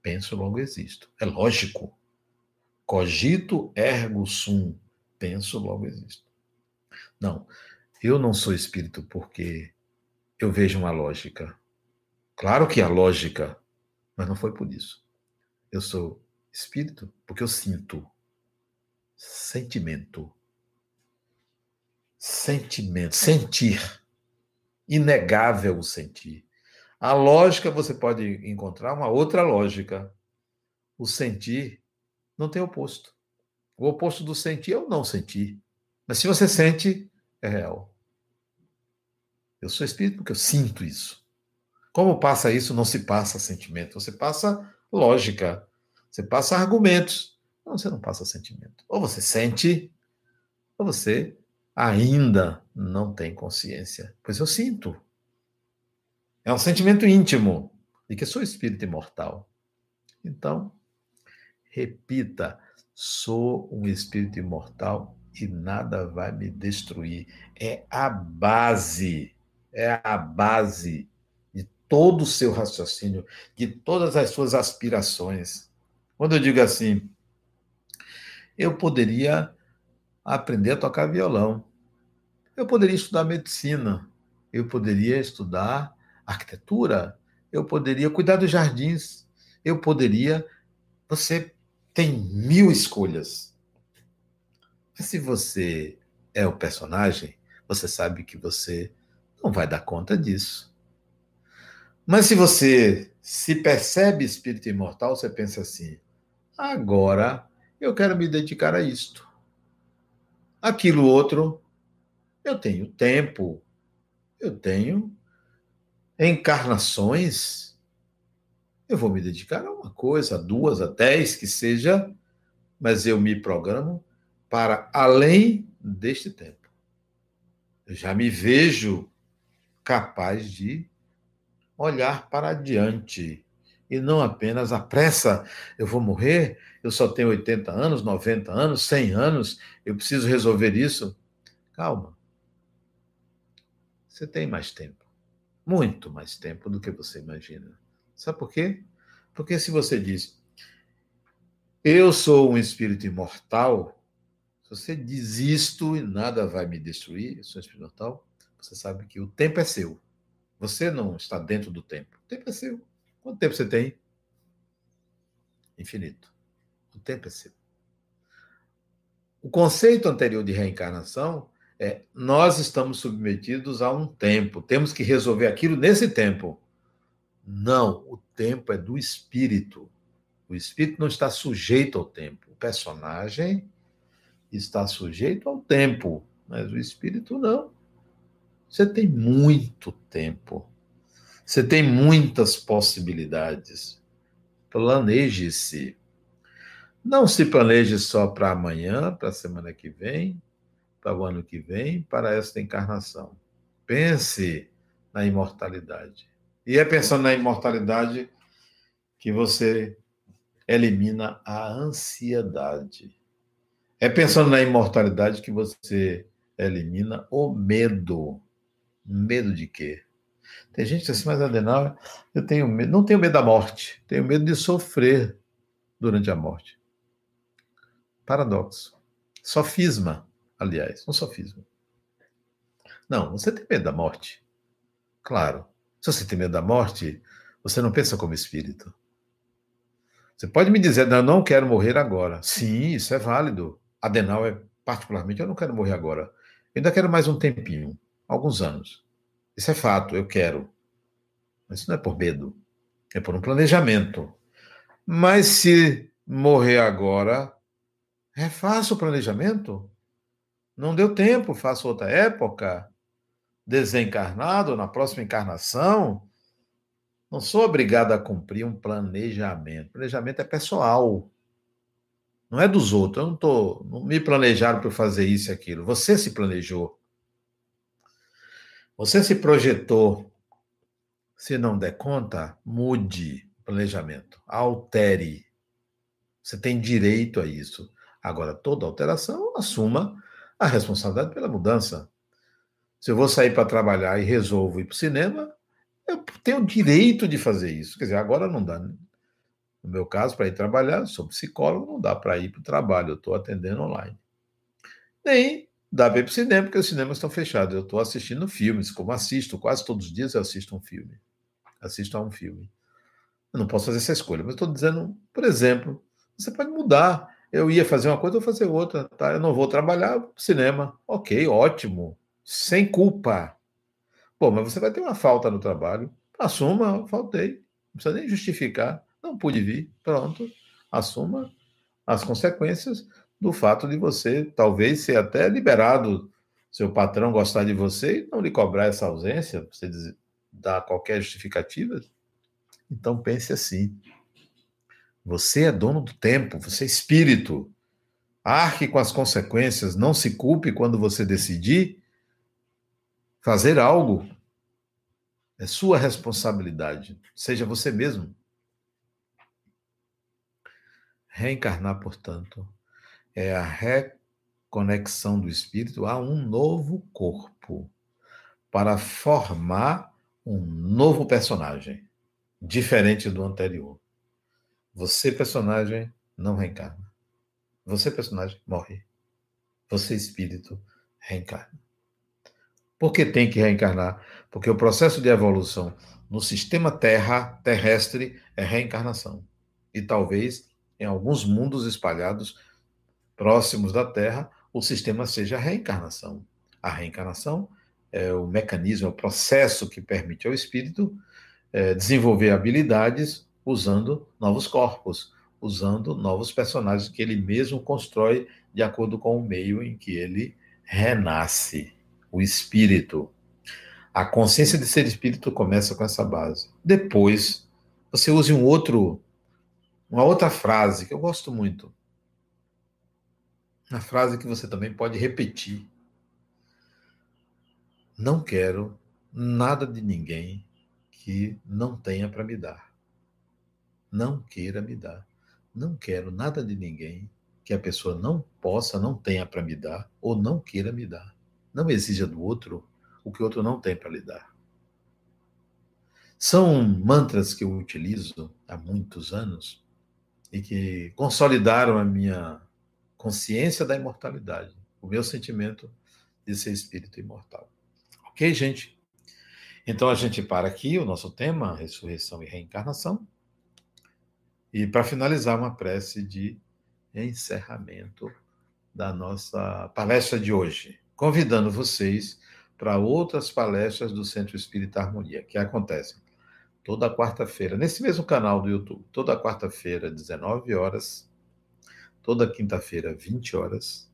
[SPEAKER 1] Penso, logo existo. É lógico. Cogito ergo sum. Penso, logo existo. Não, eu não sou espírito porque eu vejo uma lógica. Claro que há lógica, mas não foi por isso. Eu sou espírito porque eu sinto sentimento sentimento, sentir. Inegável o sentir. A lógica você pode encontrar uma outra lógica. O sentir não tem oposto. O oposto do sentir é o não sentir. Mas se você sente, é real. Eu sou espírito porque eu sinto isso. Como passa isso, não se passa sentimento. Você passa lógica. Você passa argumentos. Não, você não passa sentimento. Ou você sente, ou você ainda não tem consciência, pois eu sinto. É um sentimento íntimo de que sou espírito imortal. Então, repita: sou um espírito imortal e nada vai me destruir. É a base, é a base de todo o seu raciocínio, de todas as suas aspirações. Quando eu digo assim, eu poderia aprender a tocar violão. Eu poderia estudar medicina, eu poderia estudar arquitetura, eu poderia cuidar dos jardins, eu poderia. Você tem mil escolhas. Mas se você é o personagem, você sabe que você não vai dar conta disso. Mas se você se percebe espírito imortal, você pensa assim: agora eu quero me dedicar a isto. Aquilo outro, eu tenho tempo, eu tenho encarnações. Eu vou me dedicar a uma coisa, a duas, a dez, que seja, mas eu me programo para além deste tempo. Eu já me vejo capaz de olhar para adiante e não apenas a pressa. Eu vou morrer, eu só tenho 80 anos, 90 anos, 100 anos, eu preciso resolver isso. Calma. Você tem mais tempo. Muito mais tempo do que você imagina. Sabe por quê? Porque se você diz, eu sou um espírito imortal, se você diz isto e nada vai me destruir, eu sou um espírito imortal, você sabe que o tempo é seu. Você não está dentro do tempo. O tempo é seu. Quanto tempo você tem? Infinito. O tempo é seu. O conceito anterior de reencarnação é nós estamos submetidos a um tempo, temos que resolver aquilo nesse tempo. Não, o tempo é do espírito. O espírito não está sujeito ao tempo. O personagem está sujeito ao tempo, mas o espírito não. Você tem muito tempo. Você tem muitas possibilidades. Planeje-se. Não se planeje só para amanhã, para a semana que vem, para o ano que vem, para esta encarnação. Pense na imortalidade. E é pensando na imortalidade que você elimina a ansiedade. É pensando na imortalidade que você elimina o medo. Medo de quê? Tem gente assim, mas Adenauer, eu tenho medo, não tenho medo da morte, tenho medo de sofrer durante a morte. Paradoxo. Sofisma, aliás, um sofisma. Não, você tem medo da morte. Claro. Se você tem medo da morte, você não pensa como espírito. Você pode me dizer, não, eu não quero morrer agora. Sim, isso é válido. Adenal é particularmente, eu não quero morrer agora. Eu ainda quero mais um tempinho, alguns anos. Isso é fato, eu quero. Mas isso não é por medo, é por um planejamento. Mas se morrer agora, refaça o planejamento. Não deu tempo, faça outra época. Desencarnado, na próxima encarnação, não sou obrigado a cumprir um planejamento. Planejamento é pessoal. Não é dos outros. Eu não tô, não me planejaram para fazer isso e aquilo. Você se planejou. Você se projetou. Se não der conta, mude o planejamento. Altere. Você tem direito a isso. Agora, toda alteração, assuma a responsabilidade pela mudança. Se eu vou sair para trabalhar e resolvo ir para o cinema, eu tenho o direito de fazer isso. Quer dizer, agora não dá. No meu caso, para ir trabalhar, sou psicólogo, não dá para ir para o trabalho, eu estou atendendo online. Nem dá ir para o cinema, porque os cinemas estão fechados. Eu estou assistindo filmes, como assisto, quase todos os dias eu assisto um filme. Assisto a um filme. Eu não posso fazer essa escolha, mas estou dizendo, por exemplo, você pode mudar. Eu ia fazer uma coisa ou fazer outra, tá? Eu não vou trabalhar no cinema. Ok, ótimo. Sem culpa. Pô, mas você vai ter uma falta no trabalho. Assuma, faltei. Não precisa nem justificar. Não pude vir. Pronto. Assuma as consequências do fato de você talvez ser até liberado, seu patrão gostar de você e não lhe cobrar essa ausência, você dar qualquer justificativa. Então pense assim. Você é dono do tempo, você é espírito. Arque com as consequências, não se culpe quando você decidir fazer algo. É sua responsabilidade. Seja você mesmo. Reencarnar, portanto, é a reconexão do espírito a um novo corpo para formar um novo personagem, diferente do anterior. Você, personagem, não reencarna. Você, personagem, morre. Você, espírito, reencarna. Por que tem que reencarnar? Porque o processo de evolução no sistema Terra terrestre é reencarnação. E talvez em alguns mundos espalhados próximos da Terra, o sistema seja a reencarnação. A reencarnação é o mecanismo, é o processo que permite ao espírito é, desenvolver habilidades usando novos corpos, usando novos personagens que ele mesmo constrói de acordo com o meio em que ele renasce, o espírito. A consciência de ser espírito começa com essa base. Depois, você use um outro uma outra frase que eu gosto muito. Uma frase que você também pode repetir. Não quero nada de ninguém que não tenha para me dar. Não queira me dar. Não quero nada de ninguém que a pessoa não possa, não tenha para me dar ou não queira me dar. Não exija do outro o que o outro não tem para lhe dar. São mantras que eu utilizo há muitos anos e que consolidaram a minha consciência da imortalidade, o meu sentimento de ser espírito imortal. Ok, gente? Então a gente para aqui o nosso tema, ressurreição e reencarnação. E para finalizar, uma prece de encerramento da nossa palestra de hoje, convidando vocês para outras palestras do Centro Espírita Harmonia, que acontecem toda quarta-feira, nesse mesmo canal do YouTube, toda quarta-feira, 19 horas, toda quinta-feira, 20 horas,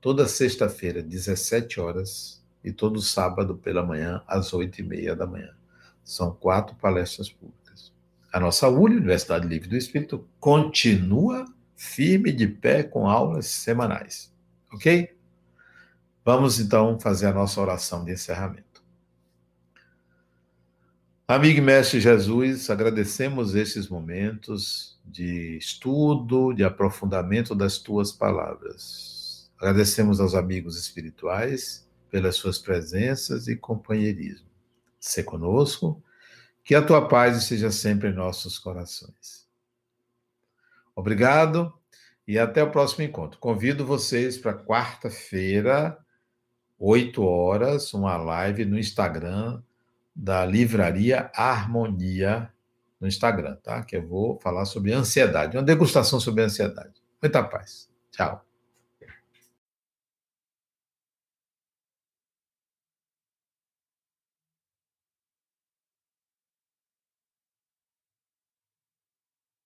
[SPEAKER 1] toda sexta-feira, 17 horas, e todo sábado pela manhã, às 8 e meia da manhã. São quatro palestras públicas. A nossa ULI, Universidade Livre do Espírito, continua firme de pé com aulas semanais. Ok? Vamos então fazer a nossa oração de encerramento. Amigo e mestre Jesus, agradecemos esses momentos de estudo, de aprofundamento das tuas palavras. Agradecemos aos amigos espirituais pelas suas presenças e companheirismo. Se conosco, que a tua paz esteja sempre em nossos corações. Obrigado e até o próximo encontro. Convido vocês para quarta-feira, 8 horas, uma live no Instagram da Livraria Harmonia no Instagram, tá? Que eu vou falar sobre ansiedade, uma degustação sobre ansiedade. Muita paz. Tchau.